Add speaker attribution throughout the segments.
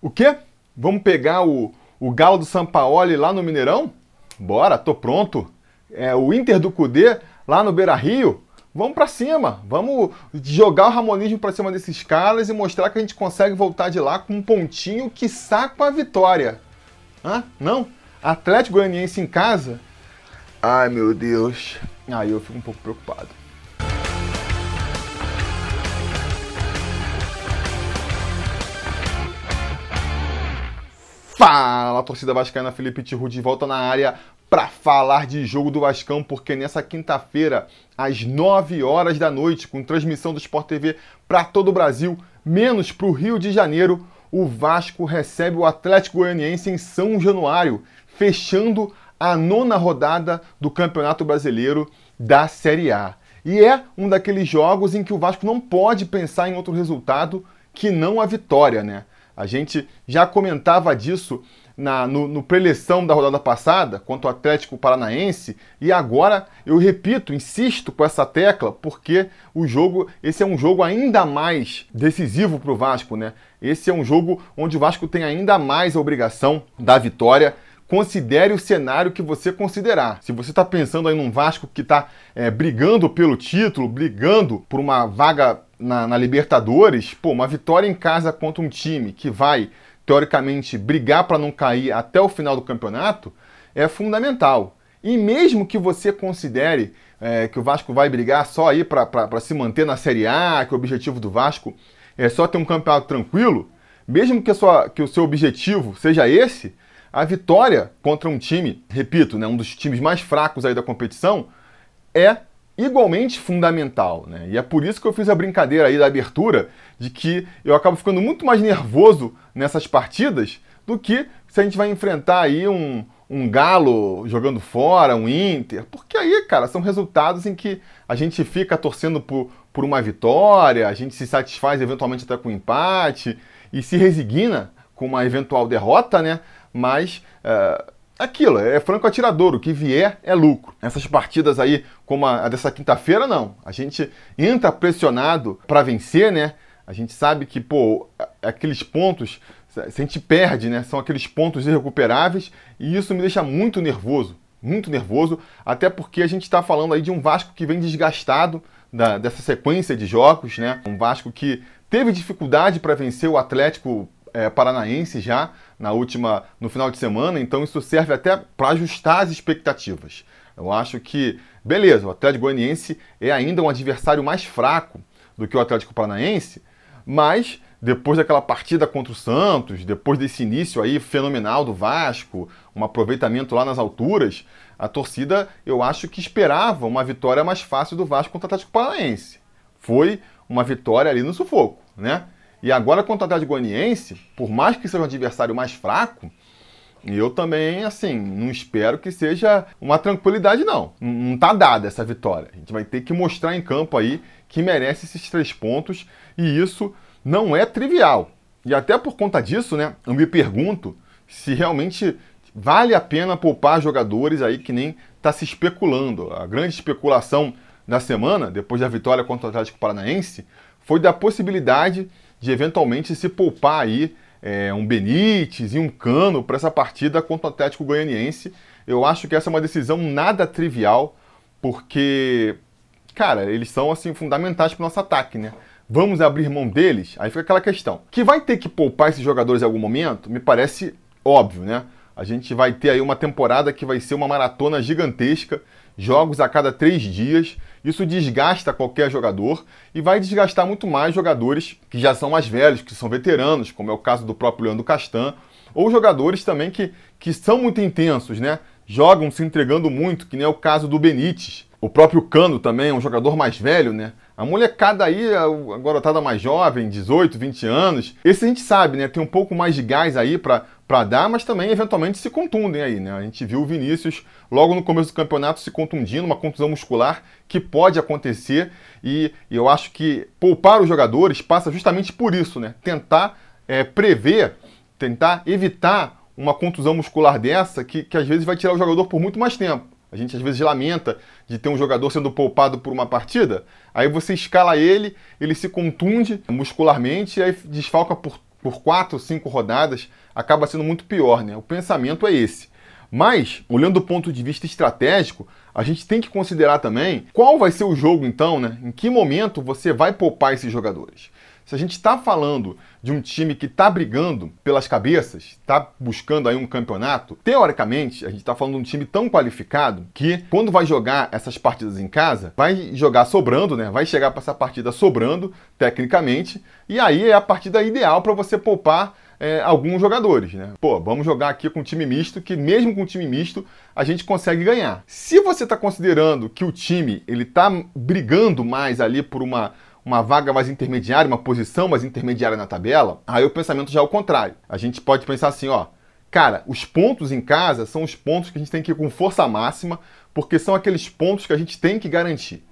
Speaker 1: O quê? Vamos pegar o, o Galo do Sampaoli lá no Mineirão? Bora, tô pronto. É, o Inter do Cudê lá no Beira Rio? Vamos para cima, vamos jogar o Ramonismo para cima desses caras e mostrar que a gente consegue voltar de lá com um pontinho que saca a vitória. Hã? Não? Atlético Goianiense em casa? Ai meu Deus. Aí eu fico um pouco preocupado. Fala, torcida vascaína, Felipe Tiru de volta na área para falar de jogo do Vascão, porque nessa quinta-feira, às 9 horas da noite, com transmissão do Sport TV para todo o Brasil, menos para o Rio de Janeiro, o Vasco recebe o Atlético Goianiense em São Januário, fechando a nona rodada do Campeonato Brasileiro da Série A. E é um daqueles jogos em que o Vasco não pode pensar em outro resultado que não a vitória, né? A gente já comentava disso na, no, no preleção da rodada passada contra o Atlético Paranaense e agora eu repito, insisto com essa tecla porque o jogo, esse é um jogo ainda mais decisivo para o Vasco, né? Esse é um jogo onde o Vasco tem ainda mais a obrigação da vitória considere o cenário que você considerar. Se você está pensando aí num Vasco que está é, brigando pelo título, brigando por uma vaga na, na, Libertadores, pô, uma vitória em casa contra um time que vai, teoricamente, brigar para não cair até o final do campeonato é fundamental. E mesmo que você considere é, que o Vasco vai brigar só aí para se manter na Série A, que o objetivo do Vasco é só ter um campeonato tranquilo, mesmo que, sua, que o seu objetivo seja esse, a vitória contra um time, repito, né, um dos times mais fracos aí da competição, é igualmente fundamental. Né? E é por isso que eu fiz a brincadeira aí da abertura de que eu acabo ficando muito mais nervoso nessas partidas do que se a gente vai enfrentar aí um, um Galo jogando fora, um Inter. Porque aí, cara, são resultados em que a gente fica torcendo por, por uma vitória, a gente se satisfaz eventualmente até com um empate e se resigna com uma eventual derrota, né? Mas é, aquilo, é franco atirador, o que vier é lucro. Essas partidas aí, como a dessa quinta-feira, não. A gente entra pressionado para vencer, né? A gente sabe que, pô, aqueles pontos, se a gente perde, né? São aqueles pontos irrecuperáveis e isso me deixa muito nervoso. Muito nervoso, até porque a gente está falando aí de um Vasco que vem desgastado da, dessa sequência de jogos, né? Um Vasco que teve dificuldade para vencer o Atlético é, Paranaense já na última, no final de semana, então isso serve até para ajustar as expectativas. Eu acho que, beleza, o Atlético Goianiense é ainda um adversário mais fraco do que o Atlético Paranaense, mas depois daquela partida contra o Santos, depois desse início aí fenomenal do Vasco, um aproveitamento lá nas alturas, a torcida eu acho que esperava uma vitória mais fácil do Vasco contra o Atlético Paranaense. Foi uma vitória ali no sufoco, né? E agora contra o Atlético Goianiense, por mais que seja um adversário mais fraco, eu também, assim, não espero que seja uma tranquilidade, não. Não está dada essa vitória. A gente vai ter que mostrar em campo aí que merece esses três pontos e isso não é trivial. E até por conta disso, né, eu me pergunto se realmente vale a pena poupar jogadores aí que nem está se especulando. A grande especulação da semana, depois da vitória contra o Atlético Paranaense, foi da possibilidade de eventualmente se poupar aí é, um Benítez e um Cano para essa partida contra o Atlético Goianiense. Eu acho que essa é uma decisão nada trivial, porque, cara, eles são assim fundamentais para o nosso ataque, né? Vamos abrir mão deles? Aí fica aquela questão. Que vai ter que poupar esses jogadores em algum momento, me parece óbvio, né? A gente vai ter aí uma temporada que vai ser uma maratona gigantesca, jogos a cada três dias. Isso desgasta qualquer jogador e vai desgastar muito mais jogadores que já são mais velhos, que são veteranos, como é o caso do próprio Leandro Castan, ou jogadores também que, que são muito intensos, né? Jogam se entregando muito, que nem é o caso do Benítez. O próprio Cano também é um jogador mais velho, né? A molecada aí, a garotada mais jovem, 18, 20 anos, esse a gente sabe, né? Tem um pouco mais de gás aí para para dar, mas também eventualmente se contundem aí, né? A gente viu o Vinícius logo no começo do campeonato se contundindo, uma contusão muscular que pode acontecer e, e eu acho que poupar os jogadores passa justamente por isso, né? Tentar é, prever, tentar evitar uma contusão muscular dessa que, que às vezes vai tirar o jogador por muito mais tempo. A gente às vezes lamenta de ter um jogador sendo poupado por uma partida, aí você escala ele, ele se contunde muscularmente e aí desfalca por por quatro, cinco rodadas, acaba sendo muito pior, né? O pensamento é esse. Mas, olhando do ponto de vista estratégico, a gente tem que considerar também qual vai ser o jogo, então, né? Em que momento você vai poupar esses jogadores. Se a gente está falando de um time que está brigando pelas cabeças, está buscando aí um campeonato, teoricamente, a gente está falando de um time tão qualificado que, quando vai jogar essas partidas em casa, vai jogar sobrando, né? Vai chegar para essa partida sobrando, tecnicamente, e aí é a partida ideal para você poupar é, alguns jogadores, né? Pô, vamos jogar aqui com um time misto, que mesmo com um time misto a gente consegue ganhar. Se você está considerando que o time ele está brigando mais ali por uma uma vaga mais intermediária, uma posição mais intermediária na tabela, aí o pensamento já é o contrário. A gente pode pensar assim, ó, cara, os pontos em casa são os pontos que a gente tem que ir com força máxima, porque são aqueles pontos que a gente tem que garantir.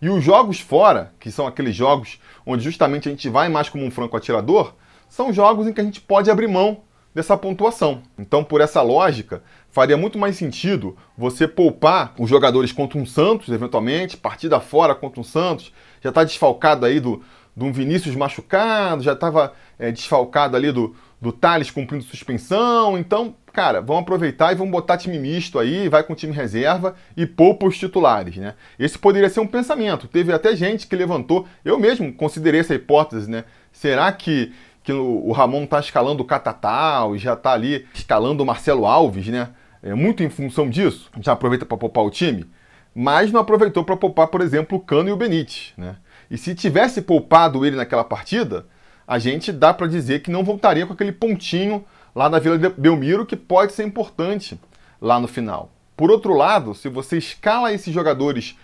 Speaker 1: E os jogos fora, que são aqueles jogos onde justamente a gente vai mais como um franco atirador, são jogos em que a gente pode abrir mão dessa pontuação. Então, por essa lógica, faria muito mais sentido você poupar os jogadores contra um Santos, eventualmente, partida fora contra um Santos, já está desfalcado aí do, do Vinícius machucado, já estava é, desfalcado ali do, do Thales cumprindo suspensão. Então, cara, vamos aproveitar e vamos botar time misto aí, vai com time reserva e poupa os titulares, né? Esse poderia ser um pensamento. Teve até gente que levantou, eu mesmo considerei essa hipótese, né? Será que que o, Ramon está escalando o Catatal, já está ali escalando o Marcelo Alves, né? É muito em função disso. Já aproveita para poupar o time, mas não aproveitou para poupar, por exemplo, o Cano e o Benítez, né? E se tivesse poupado ele naquela partida, a gente dá para dizer que não voltaria com aquele pontinho lá na Vila Belmiro que pode ser importante lá no final. Por outro lado, se você escala esses jogadores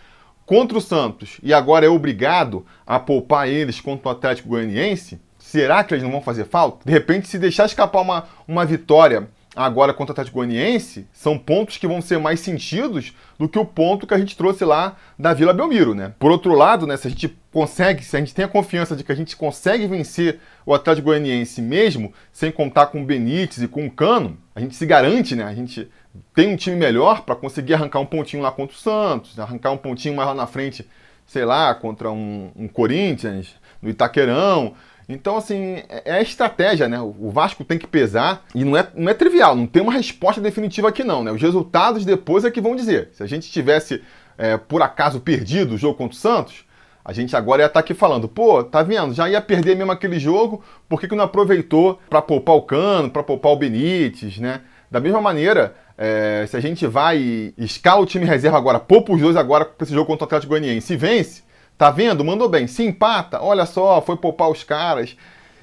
Speaker 1: contra o Santos e agora é obrigado a poupar eles contra o Atlético Goianiense, Será que eles não vão fazer falta? De repente, se deixar escapar uma, uma vitória agora contra o Atlético Goianiense, são pontos que vão ser mais sentidos do que o ponto que a gente trouxe lá da Vila Belmiro, né? Por outro lado, né, se a gente consegue, se a gente tem a confiança de que a gente consegue vencer o Atlético Goianiense mesmo sem contar com o Benítez e com o Cano, a gente se garante, né? A gente tem um time melhor para conseguir arrancar um pontinho lá contra o Santos, arrancar um pontinho mais lá na frente, sei lá, contra um, um Corinthians, no Itaquerão. Então, assim, é a estratégia, né? O Vasco tem que pesar e não é, não é trivial, não tem uma resposta definitiva aqui, não, né? Os resultados depois é que vão dizer. Se a gente tivesse, é, por acaso, perdido o jogo contra o Santos, a gente agora ia estar aqui falando, pô, tá vendo? Já ia perder mesmo aquele jogo, por que, que não aproveitou para poupar o Cano, para poupar o Benítez, né? Da mesma maneira, é, se a gente vai e escala o time reserva agora, poupa os dois agora para esse jogo contra o Atlético Goianiense e vence, Tá vendo? Mandou bem. Se empata, olha só, foi poupar os caras.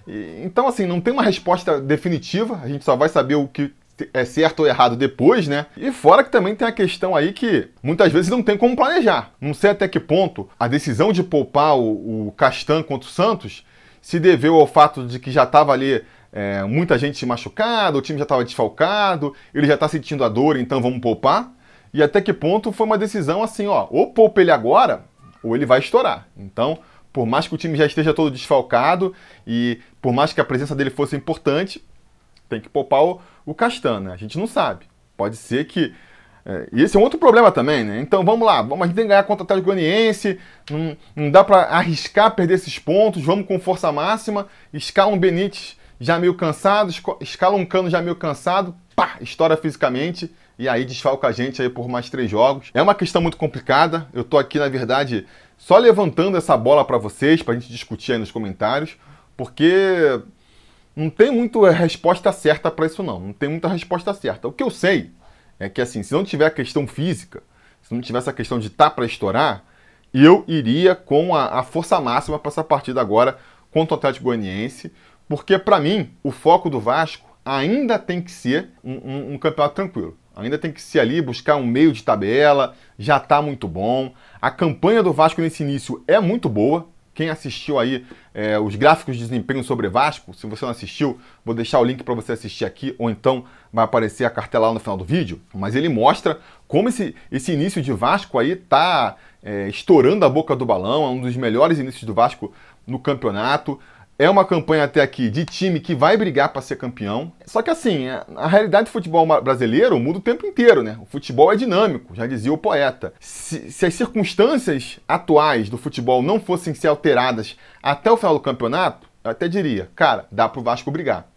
Speaker 1: E, então, assim, não tem uma resposta definitiva. A gente só vai saber o que é certo ou errado depois, né? E fora que também tem a questão aí que muitas vezes não tem como planejar. Não sei até que ponto a decisão de poupar o, o Castan contra o Santos se deveu ao fato de que já estava ali é, muita gente machucada, o time já estava desfalcado, ele já está sentindo a dor, então vamos poupar. E até que ponto foi uma decisão assim, ó, ou poupa ele agora, ou ele vai estourar. Então, por mais que o time já esteja todo desfalcado e por mais que a presença dele fosse importante, tem que poupar o, o Castan, né? A gente não sabe. Pode ser que. É, e esse é um outro problema também, né? Então vamos lá, vamos, a gente tem que ganhar contra o Atlético Goianiense, não, não dá para arriscar perder esses pontos, vamos com força máxima, escala um Benítez já meio cansado, escala um Cano já meio cansado, pá, estoura fisicamente e aí desfalca a gente aí por mais três jogos. É uma questão muito complicada. Eu tô aqui, na verdade, só levantando essa bola para vocês, para a gente discutir aí nos comentários, porque não tem muito resposta certa para isso não. Não tem muita resposta certa. O que eu sei é que assim, se não tiver a questão física, se não tiver essa questão de tá para estourar, eu iria com a, a força máxima para essa partida agora contra o Atlético Goianiense, porque para mim o foco do Vasco ainda tem que ser um, um, um campeonato tranquilo. Ainda tem que se ali buscar um meio de tabela, já está muito bom. A campanha do Vasco nesse início é muito boa. Quem assistiu aí é, os gráficos de desempenho sobre Vasco, se você não assistiu, vou deixar o link para você assistir aqui, ou então vai aparecer a cartela lá no final do vídeo. Mas ele mostra como esse, esse início de Vasco aí está é, estourando a boca do balão, é um dos melhores inícios do Vasco no campeonato. É uma campanha até aqui de time que vai brigar para ser campeão. Só que assim, a realidade do futebol brasileiro muda o tempo inteiro, né? O futebol é dinâmico, já dizia o poeta. Se, se as circunstâncias atuais do futebol não fossem ser alteradas até o final do campeonato, eu até diria, cara, dá pro Vasco brigar.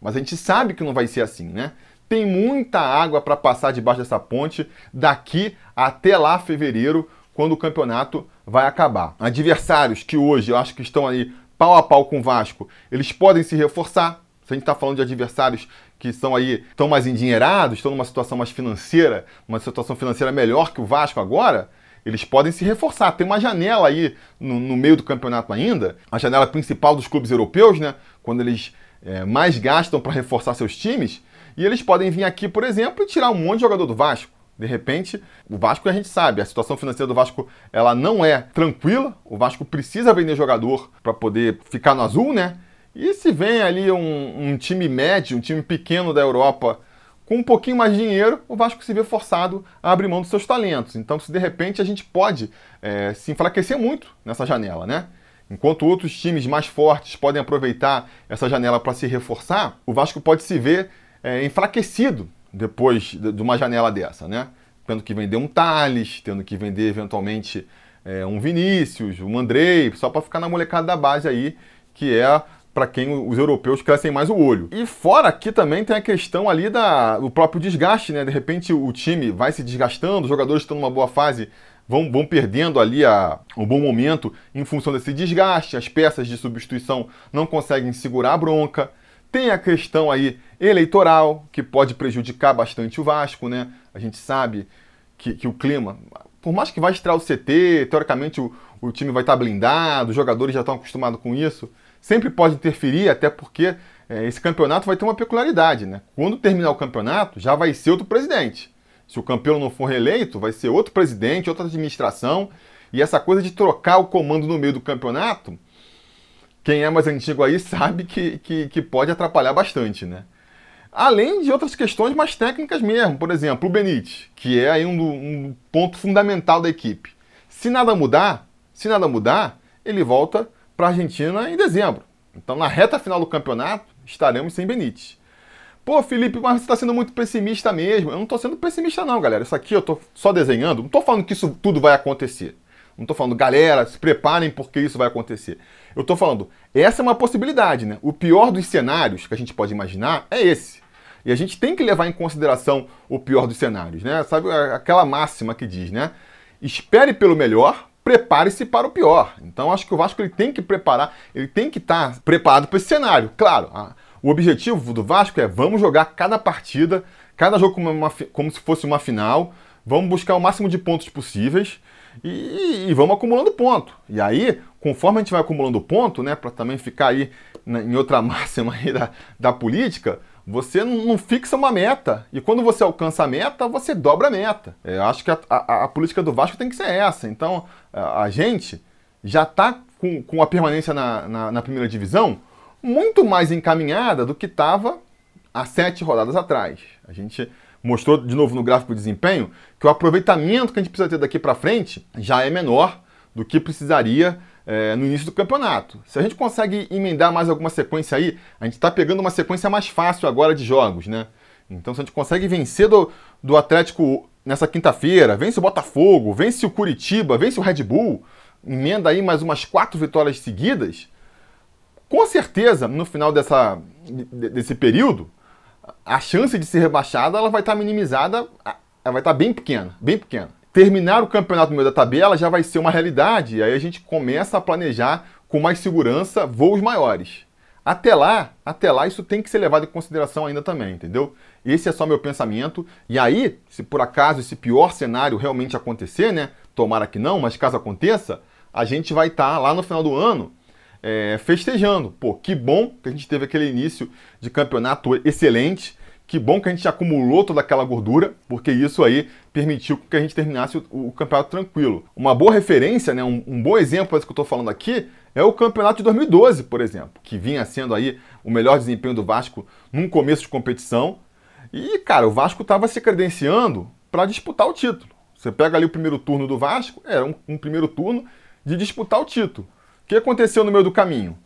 Speaker 1: Mas a gente sabe que não vai ser assim, né? Tem muita água para passar debaixo dessa ponte daqui até lá fevereiro, quando o campeonato vai acabar. Adversários que hoje eu acho que estão aí pau a pau com o Vasco, eles podem se reforçar. Se a gente está falando de adversários que são aí, estão mais endinheirados, estão numa situação mais financeira, uma situação financeira melhor que o Vasco agora, eles podem se reforçar. Tem uma janela aí no, no meio do campeonato ainda, a janela principal dos clubes europeus, né? Quando eles é, mais gastam para reforçar seus times, e eles podem vir aqui, por exemplo, e tirar um monte de jogador do Vasco. De repente, o Vasco a gente sabe, a situação financeira do Vasco ela não é tranquila. O Vasco precisa vender jogador para poder ficar no azul, né? E se vem ali um, um, time médio, um time pequeno da Europa com um pouquinho mais de dinheiro, o Vasco se vê forçado a abrir mão dos seus talentos. Então, se de repente a gente pode é, se enfraquecer muito nessa janela, né? Enquanto outros times mais fortes podem aproveitar essa janela para se reforçar, o Vasco pode se ver é, enfraquecido depois de uma janela dessa, né? Tendo que vender um Thales, tendo que vender eventualmente é, um Vinícius, um Andrei, só para ficar na molecada da base aí, que é para quem os europeus crescem mais o olho. E fora aqui também tem a questão ali da, do próprio desgaste, né? De repente o time vai se desgastando, os jogadores estão numa boa fase, vão, vão perdendo ali a, o bom momento em função desse desgaste, as peças de substituição não conseguem segurar a bronca. Tem a questão aí eleitoral, que pode prejudicar bastante o Vasco, né? A gente sabe que, que o clima, por mais que vai estrear o CT, teoricamente o, o time vai estar blindado, os jogadores já estão acostumados com isso, sempre pode interferir, até porque é, esse campeonato vai ter uma peculiaridade, né? Quando terminar o campeonato, já vai ser outro presidente. Se o campeão não for reeleito, vai ser outro presidente, outra administração, e essa coisa de trocar o comando no meio do campeonato quem é mais antigo aí sabe que, que, que pode atrapalhar bastante, né? Além de outras questões mais técnicas mesmo, por exemplo, o Benítez, que é aí um, um ponto fundamental da equipe. Se nada mudar, se nada mudar, ele volta para a Argentina em dezembro. Então, na reta final do campeonato, estaremos sem Benítez. Pô, Felipe, mas você está sendo muito pessimista mesmo. Eu não estou sendo pessimista, não, galera. Isso aqui eu estou só desenhando. Não estou falando que isso tudo vai acontecer. Não estou falando, galera, se preparem porque isso vai acontecer. Eu estou falando, essa é uma possibilidade, né? O pior dos cenários que a gente pode imaginar é esse. E a gente tem que levar em consideração o pior dos cenários, né? Sabe aquela máxima que diz, né? Espere pelo melhor, prepare-se para o pior. Então acho que o Vasco ele tem que preparar, ele tem que estar tá preparado para esse cenário. Claro, a, o objetivo do Vasco é vamos jogar cada partida, cada jogo como, uma, como se fosse uma final, vamos buscar o máximo de pontos possíveis e, e, vamos acumulando ponto. E aí, conforme a gente vai acumulando ponto, né, para também ficar aí na, em outra máxima aí da, da política, você não, fixa uma meta. E quando você alcança a meta, você dobra a meta. É, eu acho que a, a, a, política do Vasco tem que ser essa. Então, a, a gente já está com, com a permanência na, na, na primeira divisão muito mais encaminhada do que estava há sete rodadas atrás. A gente mostrou de novo no gráfico de desempenho que o aproveitamento que a gente precisa ter daqui para frente já é menor do que precisaria é, no início do campeonato. Se a gente consegue emendar mais alguma sequência aí, a gente está pegando uma sequência mais fácil agora de jogos, né? Então, se a gente consegue vencer do, do Atlético nessa quinta-feira, vence o Botafogo, vence o Curitiba, vence o Red Bull, emenda aí mais umas quatro vitórias seguidas, com certeza, no final dessa, desse período, a chance de ser rebaixada ela vai estar minimizada, vai estar bem pequena, bem pequena. Terminar o campeonato no meio da tabela já vai ser uma realidade, e aí a gente começa a planejar com mais segurança voos maiores. Até lá, até lá isso tem que ser levado em consideração ainda também, entendeu? Esse é só meu pensamento. E aí, se por acaso esse pior cenário realmente acontecer, né? Tomara que não, mas caso aconteça, a gente vai estar lá no final do ano é, festejando. Pô, que bom que a gente teve aquele início de campeonato excelente. Que bom que a gente acumulou toda aquela gordura, porque isso aí permitiu que a gente terminasse o, o campeonato tranquilo. Uma boa referência, né, um, um bom exemplo disso que eu estou falando aqui, é o campeonato de 2012, por exemplo, que vinha sendo aí o melhor desempenho do Vasco num começo de competição. E, cara, o Vasco estava se credenciando para disputar o título. Você pega ali o primeiro turno do Vasco, era um, um primeiro turno de disputar o título que aconteceu no meio do caminho?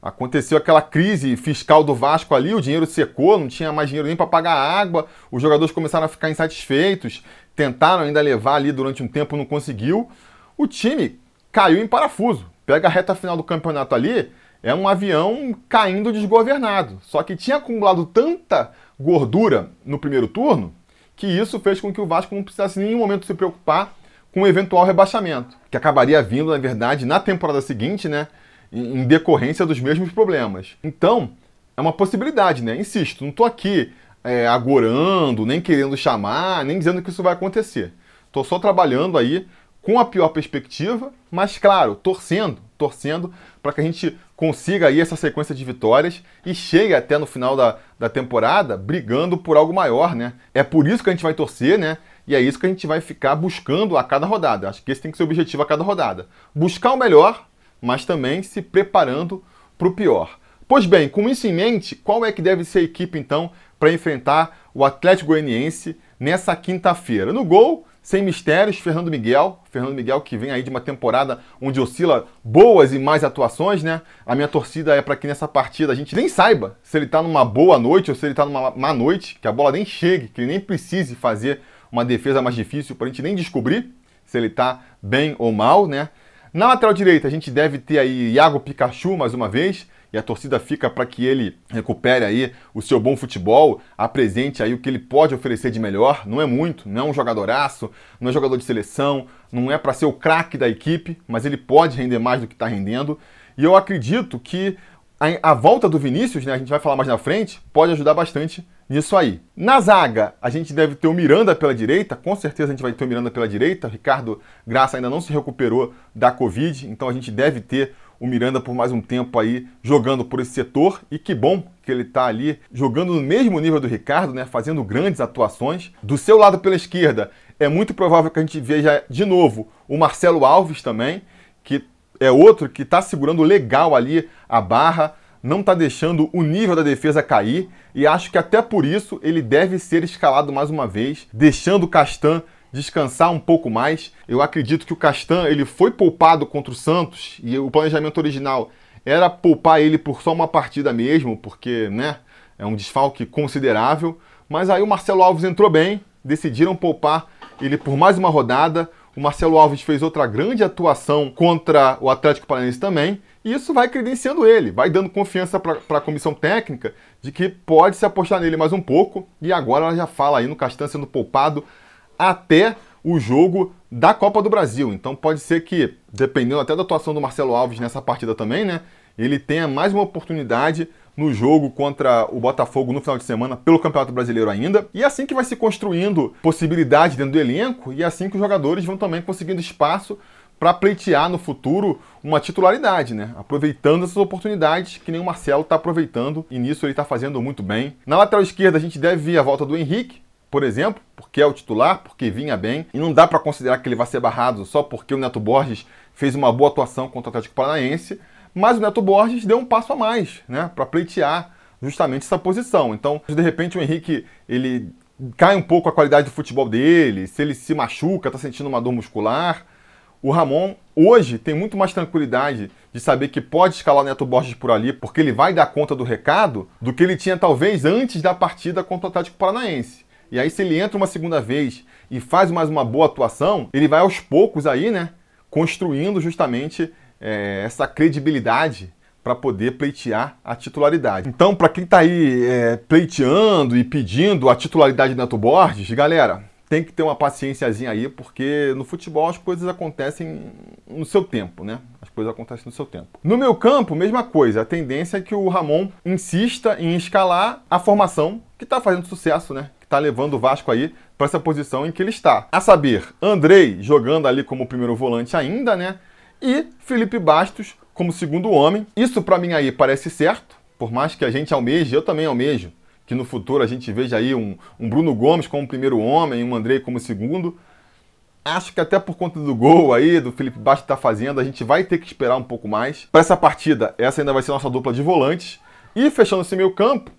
Speaker 1: Aconteceu aquela crise fiscal do Vasco ali, o dinheiro secou, não tinha mais dinheiro nem para pagar a água, os jogadores começaram a ficar insatisfeitos, tentaram ainda levar ali durante um tempo, não conseguiu. O time caiu em parafuso. Pega a reta final do campeonato ali, é um avião caindo desgovernado. Só que tinha acumulado tanta gordura no primeiro turno que isso fez com que o Vasco não precisasse em nenhum momento se preocupar com um eventual rebaixamento, que acabaria vindo, na verdade, na temporada seguinte, né, em decorrência dos mesmos problemas. Então, é uma possibilidade, né? Insisto, não estou aqui é, agorando, nem querendo chamar, nem dizendo que isso vai acontecer. Estou só trabalhando aí com a pior perspectiva, mas claro, torcendo, torcendo para que a gente consiga aí essa sequência de vitórias e chegue até no final da, da temporada brigando por algo maior, né? É por isso que a gente vai torcer, né? E é isso que a gente vai ficar buscando a cada rodada. Acho que esse tem que ser o objetivo a cada rodada. Buscar o melhor, mas também se preparando para o pior. Pois bem, com isso em mente, qual é que deve ser a equipe então para enfrentar o Atlético Goianiense nessa quinta-feira? No gol, sem mistérios, Fernando Miguel. Fernando Miguel que vem aí de uma temporada onde oscila boas e mais atuações, né? A minha torcida é para que nessa partida a gente nem saiba se ele está numa boa noite ou se ele está numa má noite, que a bola nem chegue, que ele nem precise fazer uma defesa mais difícil para a gente nem descobrir se ele está bem ou mal, né? Na lateral direita, a gente deve ter aí Iago Pikachu mais uma vez, e a torcida fica para que ele recupere aí o seu bom futebol, apresente aí o que ele pode oferecer de melhor. Não é muito, não é um jogadoraço, não é jogador de seleção, não é para ser o craque da equipe, mas ele pode render mais do que está rendendo. E eu acredito que a, a, volta do Vinícius, né, a gente vai falar mais na frente, pode ajudar bastante nisso aí. Na zaga, a gente deve ter o Miranda pela direita, com certeza a gente vai ter o Miranda pela direita. Ricardo Graça ainda não se recuperou da Covid, então a gente deve ter o Miranda por mais um tempo aí jogando por esse setor. E que bom que ele está ali jogando no mesmo nível do Ricardo, né, fazendo grandes atuações. Do seu lado pela esquerda, é muito provável que a gente veja de novo o Marcelo Alves também, que é outro que está segurando legal ali a barra não está deixando o nível da defesa cair e acho que até por isso ele deve ser escalado mais uma vez, deixando o Castan descansar um pouco mais. Eu acredito que o Castan ele foi poupado contra o Santos e o planejamento original era poupar ele por só uma partida mesmo, porque né, é um desfalque considerável. Mas aí o Marcelo Alves entrou bem, decidiram poupar ele por mais uma rodada. O Marcelo Alves fez outra grande atuação contra o Atlético Paranaense também. E isso vai credenciando ele, vai dando confiança para a comissão técnica de que pode se apostar nele mais um pouco. E agora ela já fala aí no Castan sendo poupado até o jogo da Copa do Brasil. Então pode ser que, dependendo até da atuação do Marcelo Alves nessa partida também, né? Ele tenha mais uma oportunidade no jogo contra o Botafogo no final de semana pelo Campeonato Brasileiro ainda. E é assim que vai se construindo possibilidade dentro do elenco e é assim que os jogadores vão também conseguindo espaço para pleitear no futuro uma titularidade, né? Aproveitando essas oportunidades que nem o Marcelo está aproveitando e nisso ele está fazendo muito bem. Na lateral esquerda a gente deve ver a volta do Henrique, por exemplo, porque é o titular, porque vinha bem, e não dá para considerar que ele vai ser barrado só porque o Neto Borges fez uma boa atuação contra o Atlético Paranaense, mas o Neto Borges deu um passo a mais, né, para pleitear justamente essa posição. Então, de repente o Henrique ele cai um pouco a qualidade do futebol dele, se ele se machuca, está sentindo uma dor muscular, o Ramon hoje tem muito mais tranquilidade de saber que pode escalar Neto Borges por ali, porque ele vai dar conta do recado, do que ele tinha talvez antes da partida contra o Atlético Paranaense. E aí, se ele entra uma segunda vez e faz mais uma boa atuação, ele vai aos poucos aí, né, construindo justamente é, essa credibilidade para poder pleitear a titularidade. Então, para quem está aí é, pleiteando e pedindo a titularidade do Neto Borges, galera, tem que ter uma paciênciazinha aí, porque no futebol as coisas acontecem no seu tempo, né? As coisas acontecem no seu tempo. No meu campo, mesma coisa. A tendência é que o Ramon insista em escalar a formação que está fazendo sucesso, né? Que está levando o Vasco aí para essa posição em que ele está. A saber, Andrei jogando ali como primeiro volante ainda, né? E Felipe Bastos como segundo homem. Isso para mim aí parece certo, por mais que a gente almeje, eu também almejo que no futuro a gente veja aí um, um Bruno Gomes como primeiro homem, um Andrei como segundo. Acho que até por conta do gol aí, do Felipe Bastos está fazendo, a gente vai ter que esperar um pouco mais. Para essa partida, essa ainda vai ser nossa dupla de volantes. E fechando esse meio campo,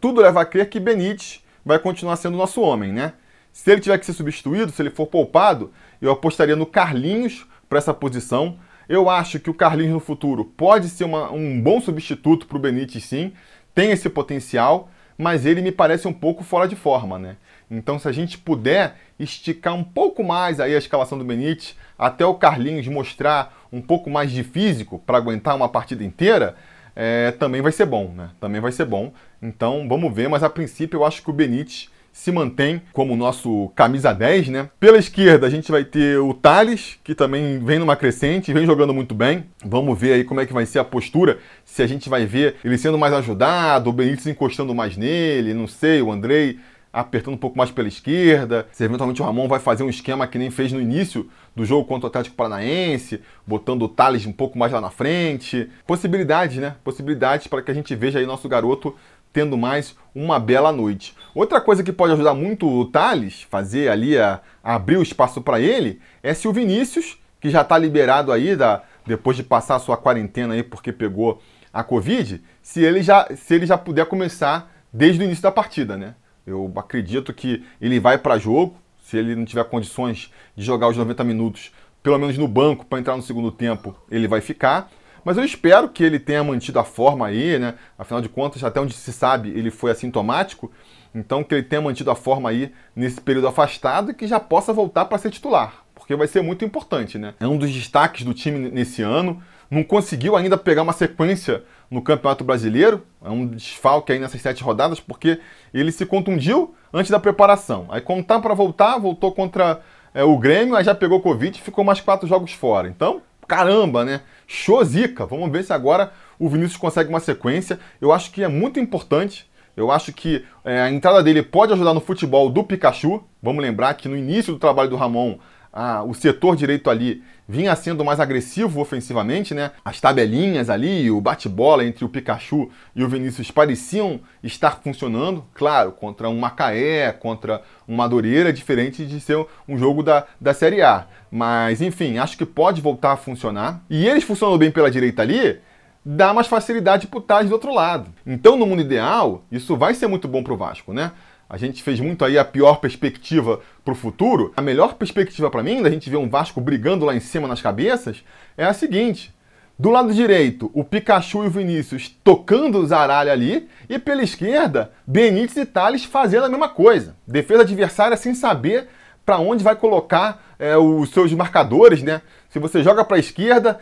Speaker 1: tudo leva a crer que Benítez vai continuar sendo nosso homem, né? Se ele tiver que ser substituído, se ele for poupado, eu apostaria no Carlinhos para essa posição. Eu acho que o Carlinhos no futuro pode ser uma, um bom substituto para o Benítez, sim. Tem esse potencial mas ele me parece um pouco fora de forma, né? Então, se a gente puder esticar um pouco mais aí a escalação do Benítez, até o Carlinhos mostrar um pouco mais de físico para aguentar uma partida inteira, é, também vai ser bom, né? Também vai ser bom. Então vamos ver, mas a princípio eu acho que o Benítez se mantém como nosso camisa 10, né? Pela esquerda a gente vai ter o Thales, que também vem numa crescente, vem jogando muito bem. Vamos ver aí como é que vai ser a postura, se a gente vai ver ele sendo mais ajudado, o Benítez encostando mais nele, não sei, o Andrei apertando um pouco mais pela esquerda, se eventualmente o Ramon vai fazer um esquema que nem fez no início do jogo contra o Atlético Paranaense, botando o Thales um pouco mais lá na frente. Possibilidades, né? Possibilidades para que a gente veja aí nosso garoto tendo mais uma bela noite. Outra coisa que pode ajudar muito o Thales, fazer ali, a, a abrir o espaço para ele, é se o Vinícius, que já está liberado aí, da, depois de passar a sua quarentena aí porque pegou a Covid, se ele já, se ele já puder começar desde o início da partida, né? Eu acredito que ele vai para jogo, se ele não tiver condições de jogar os 90 minutos, pelo menos no banco, para entrar no segundo tempo, ele vai ficar. Mas eu espero que ele tenha mantido a forma aí, né? Afinal de contas, até onde se sabe, ele foi assintomático. Então, que ele tenha mantido a forma aí nesse período afastado e que já possa voltar para ser titular. Porque vai ser muito importante, né? É um dos destaques do time nesse ano. Não conseguiu ainda pegar uma sequência no Campeonato Brasileiro. É um desfalque aí nessas sete rodadas, porque ele se contundiu antes da preparação. Aí, quando tá para voltar, voltou contra é, o Grêmio, aí já pegou Covid e ficou mais quatro jogos fora. Então, caramba, né? Shozica. Vamos ver se agora o Vinícius consegue uma sequência. Eu acho que é muito importante. Eu acho que é, a entrada dele pode ajudar no futebol do Pikachu. Vamos lembrar que no início do trabalho do Ramon, ah, o setor direito ali vinha sendo mais agressivo ofensivamente, né? As tabelinhas ali, o bate-bola entre o Pikachu e o Vinícius pareciam estar funcionando, claro, contra um Macaé, contra um Madureira, diferente de ser um jogo da, da Série A. Mas, enfim, acho que pode voltar a funcionar. E eles funcionando bem pela direita ali, dá mais facilidade pro Taz do outro lado. Então, no mundo ideal, isso vai ser muito bom pro Vasco, né? A gente fez muito aí a pior perspectiva para o futuro. A melhor perspectiva para mim, da gente ver um Vasco brigando lá em cima nas cabeças, é a seguinte: do lado direito, o Pikachu e o Vinícius tocando o Zaralho ali, e pela esquerda, Benítez e Thales fazendo a mesma coisa. Defesa adversária sem saber para onde vai colocar é, os seus marcadores, né? Se você joga para a esquerda,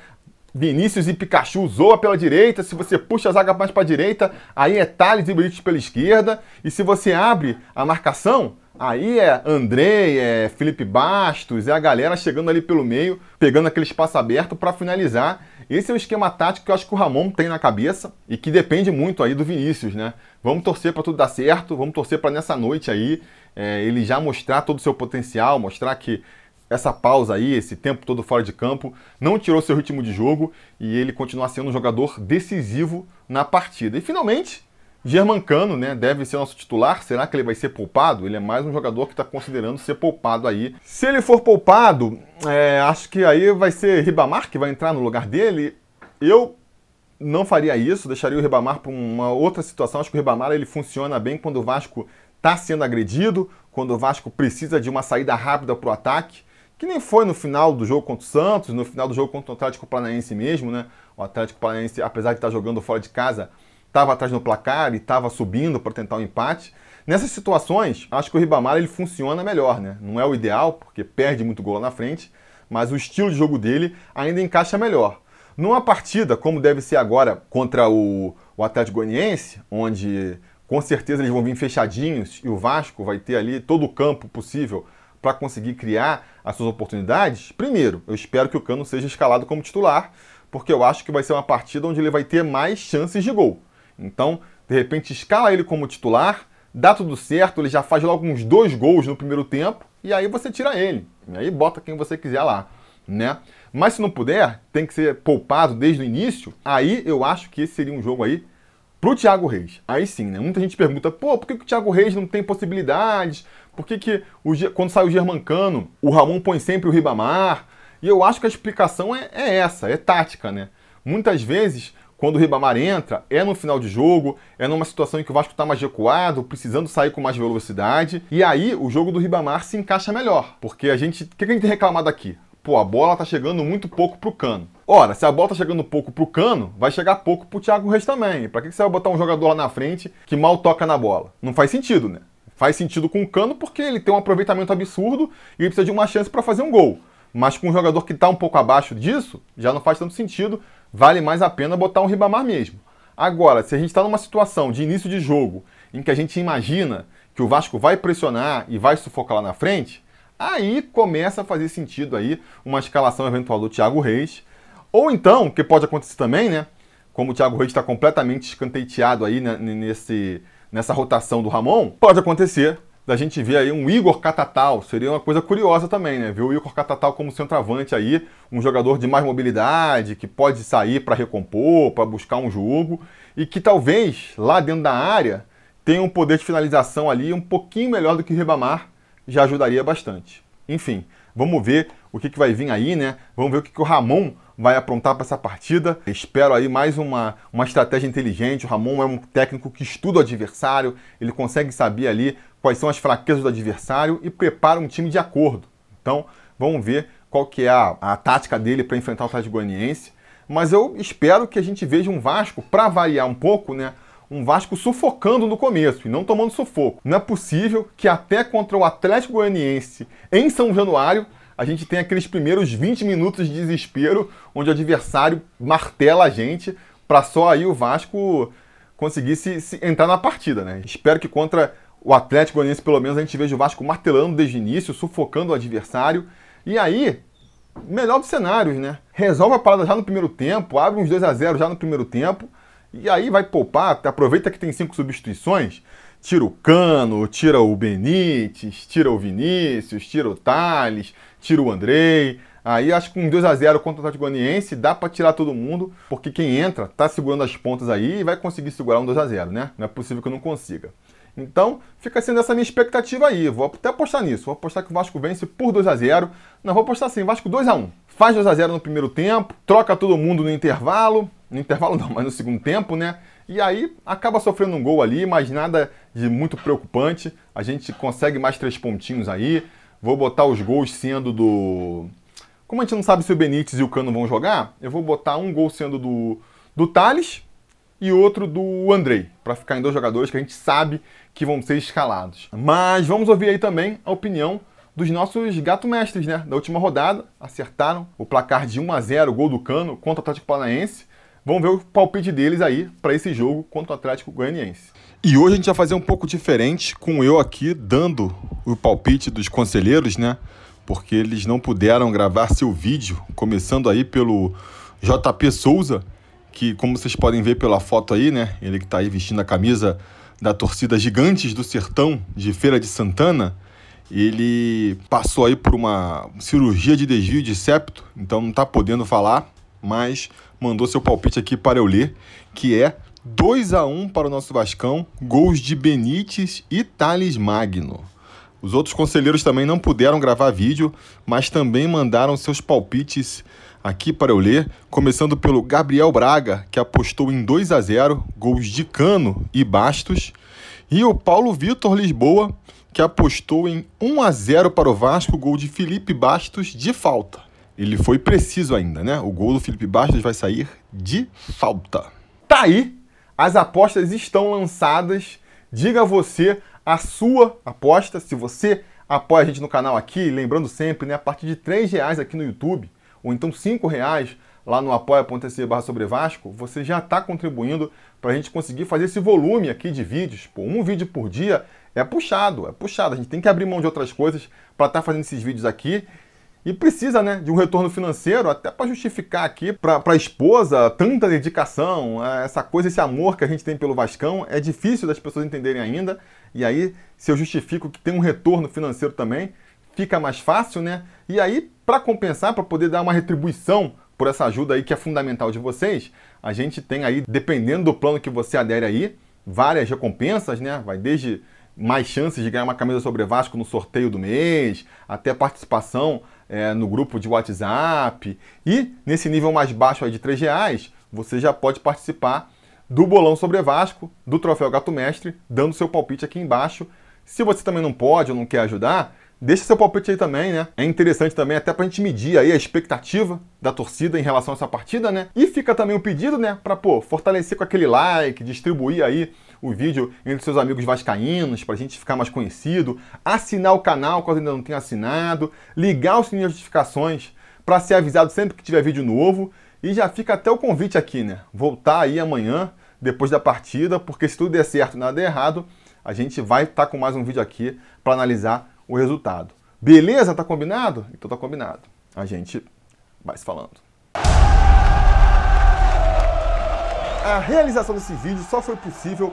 Speaker 1: Vinícius e Pikachu zoa pela direita. Se você puxa a zaga mais para a direita, aí é Thales e Benítez pela esquerda. E se você abre a marcação, aí é André, é Felipe Bastos, é a galera chegando ali pelo meio, pegando aquele espaço aberto para finalizar. Esse é o esquema tático que eu acho que o Ramon tem na cabeça e que depende muito aí do Vinícius, né? Vamos torcer para tudo dar certo, vamos torcer para nessa noite aí é, ele já mostrar todo o seu potencial, mostrar que essa pausa aí, esse tempo todo fora de campo, não tirou seu ritmo de jogo e ele continua sendo um jogador decisivo na partida. E finalmente, Germancano, né, deve ser nosso titular. Será que ele vai ser poupado? Ele é mais um jogador que está considerando ser poupado aí. Se ele for poupado, é, acho que aí vai ser Ribamar que vai entrar no lugar dele. Eu não faria isso, deixaria o Ribamar para uma outra situação. Acho que o Ribamar ele funciona bem quando o Vasco está sendo agredido, quando o Vasco precisa de uma saída rápida para o ataque que nem foi no final do jogo contra o Santos, no final do jogo contra o Atlético Paranaense mesmo, né? O Atlético Paranaense, apesar de estar jogando fora de casa, estava atrás no placar e estava subindo para tentar um empate. Nessas situações, acho que o Ribamar ele funciona melhor, né? Não é o ideal, porque perde muito gol lá na frente, mas o estilo de jogo dele ainda encaixa melhor. Numa partida, como deve ser agora contra o, o Atlético Goianiense, onde com certeza eles vão vir fechadinhos e o Vasco vai ter ali todo o campo possível para conseguir criar as suas oportunidades, primeiro, eu espero que o Cano seja escalado como titular, porque eu acho que vai ser uma partida onde ele vai ter mais chances de gol. Então, de repente, escala ele como titular, dá tudo certo, ele já faz logo uns dois gols no primeiro tempo, e aí você tira ele. E aí bota quem você quiser lá, né? Mas se não puder, tem que ser poupado desde o início, aí eu acho que esse seria um jogo aí pro Thiago Reis. Aí sim, né? Muita gente pergunta, pô, por que, que o Thiago Reis não tem possibilidades? Por que, que o, quando sai o Germancano, o Ramon põe sempre o Ribamar? E eu acho que a explicação é, é essa, é tática, né? Muitas vezes, quando o Ribamar entra, é no final de jogo, é numa situação em que o Vasco está mais recuado, precisando sair com mais velocidade. E aí o jogo do Ribamar se encaixa melhor. Porque a gente. O que a gente tem reclamado aqui? Pô, a bola tá chegando muito pouco pro cano. Ora, se a bola tá chegando pouco pro cano, vai chegar pouco pro Thiago Reis também. Pra que você vai botar um jogador lá na frente que mal toca na bola? Não faz sentido, né? Faz sentido com o Cano porque ele tem um aproveitamento absurdo e ele precisa de uma chance para fazer um gol. Mas com um jogador que está um pouco abaixo disso, já não faz tanto sentido. Vale mais a pena botar um Ribamar mesmo. Agora, se a gente está numa situação de início de jogo em que a gente imagina que o Vasco vai pressionar e vai sufocar lá na frente, aí começa a fazer sentido aí uma escalação eventual do Thiago Reis. Ou então, que pode acontecer também, né? Como o Thiago Reis está completamente escanteiteado aí né, nesse, nessa rotação do Ramon, pode acontecer da gente ver aí um Igor Catatal. Seria uma coisa curiosa também, né? Ver o Igor Catatal como centroavante aí, um jogador de mais mobilidade, que pode sair para recompor, para buscar um jogo, e que talvez lá dentro da área tenha um poder de finalização ali um pouquinho melhor do que o Ribamar, já ajudaria bastante. Enfim, vamos ver o que, que vai vir aí, né? Vamos ver o que, que o Ramon vai aprontar para essa partida. Espero aí mais uma, uma estratégia inteligente. O Ramon é um técnico que estuda o adversário, ele consegue saber ali quais são as fraquezas do adversário e prepara um time de acordo. Então, vamos ver qual que é a, a tática dele para enfrentar o Atlético Goianiense. Mas eu espero que a gente veja um Vasco, para variar um pouco, né? Um Vasco sufocando no começo e não tomando sufoco. Não é possível que até contra o Atlético Goianiense em São Januário a gente tem aqueles primeiros 20 minutos de desespero onde o adversário martela a gente para só aí o Vasco conseguir se, se, entrar na partida, né? Espero que contra o Atlético Goianiense, pelo menos, a gente veja o Vasco martelando desde o início, sufocando o adversário. E aí, melhor dos cenários, né? Resolve a parada já no primeiro tempo, abre uns 2 a 0 já no primeiro tempo, e aí vai poupar, aproveita que tem cinco substituições, tira o Cano, tira o Benítez, tira o Vinícius, tira o Thales, tira o Andrei. Aí acho que com 2 a 0 contra o Atlético Goianiense dá para tirar todo mundo, porque quem entra tá segurando as pontas aí e vai conseguir segurar um 2 a 0, né? Não é possível que eu não consiga. Então, fica sendo essa minha expectativa aí. Vou até apostar nisso. Vou apostar que o Vasco vence por 2 a 0 Não, vou apostar assim, Vasco 2 a 1 Faz 2 a 0 no primeiro tempo, troca todo mundo no intervalo. No intervalo não, mas no segundo tempo, né? E aí acaba sofrendo um gol ali, mas nada de muito preocupante. A gente consegue mais três pontinhos aí. Vou botar os gols sendo do. Como a gente não sabe se o Benítez e o Cano vão jogar, eu vou botar um gol sendo do, do Thales e outro do Andrei, para ficar em dois jogadores que a gente sabe que vão ser escalados. Mas vamos ouvir aí também a opinião dos nossos gato mestres, né? Da última rodada, acertaram o placar de 1 a 0, gol do Cano contra o Atlético Paranaense. Vamos ver o palpite deles aí para esse jogo contra o Atlético Goianiense. E hoje a gente vai fazer um pouco diferente, com eu aqui dando o palpite dos conselheiros, né? Porque eles não puderam gravar seu vídeo, começando aí pelo JP Souza, que, como vocês podem ver pela foto aí, né? Ele que está aí vestindo a camisa da torcida Gigantes do Sertão de Feira de Santana. Ele passou aí por uma cirurgia de desvio de septo, então não está podendo falar, mas mandou seu palpite aqui para eu ler, que é 2 a 1 para o nosso Vascão, gols de Benítez e Thales Magno. Os outros conselheiros também não puderam gravar vídeo, mas também mandaram seus palpites aqui para eu ler, começando pelo Gabriel Braga, que apostou em 2 a 0, gols de Cano e Bastos, e o Paulo Vitor Lisboa, que apostou em 1 a 0 para o Vasco, gol de Felipe Bastos de falta. Ele foi preciso ainda, né? O gol do Felipe Bastos vai sair de falta. Tá aí, as apostas estão lançadas. Diga você a sua aposta, se você apoia a gente no canal aqui, lembrando sempre, né, a partir de R$ reais aqui no YouTube, ou então R$ reais lá no apoia.se barra sobre Vasco, você já está contribuindo para a gente conseguir fazer esse volume aqui de vídeos. Pô, um vídeo por dia é puxado, é puxado. A gente tem que abrir mão de outras coisas para estar tá fazendo esses vídeos aqui. E precisa né, de um retorno financeiro até para justificar aqui para a esposa tanta dedicação, é, essa coisa, esse amor que a gente tem pelo Vascão. É difícil das pessoas entenderem ainda. E aí, se eu justifico que tem um retorno financeiro também, fica mais fácil, né? E aí, para compensar, para poder dar uma retribuição por essa ajuda aí que é fundamental de vocês, a gente tem aí, dependendo do plano que você adere aí, várias recompensas, né? Vai desde mais chances de ganhar uma camisa sobre Vasco no sorteio do mês, até participação é, no grupo de WhatsApp. E nesse nível mais baixo aí de 3 reais, você já pode participar do bolão sobre Vasco, do troféu Gato Mestre, dando seu palpite aqui embaixo. Se você também não pode ou não quer ajudar, Deixa seu palpite aí também, né? É interessante também até pra gente medir aí a expectativa da torcida em relação a essa partida, né? E fica também o pedido, né, pra, pô, fortalecer com aquele like, distribuir aí o vídeo entre seus amigos vascaínos, pra gente ficar mais conhecido, assinar o canal caso ainda não tenha assinado, ligar o sininho de notificações para ser avisado sempre que tiver vídeo novo e já fica até o convite aqui, né? Voltar aí amanhã depois da partida, porque se tudo der certo e nada der errado, a gente vai estar tá com mais um vídeo aqui para analisar o resultado. Beleza? Tá combinado? Então tá combinado. A gente vai se falando. A realização desse vídeo só foi possível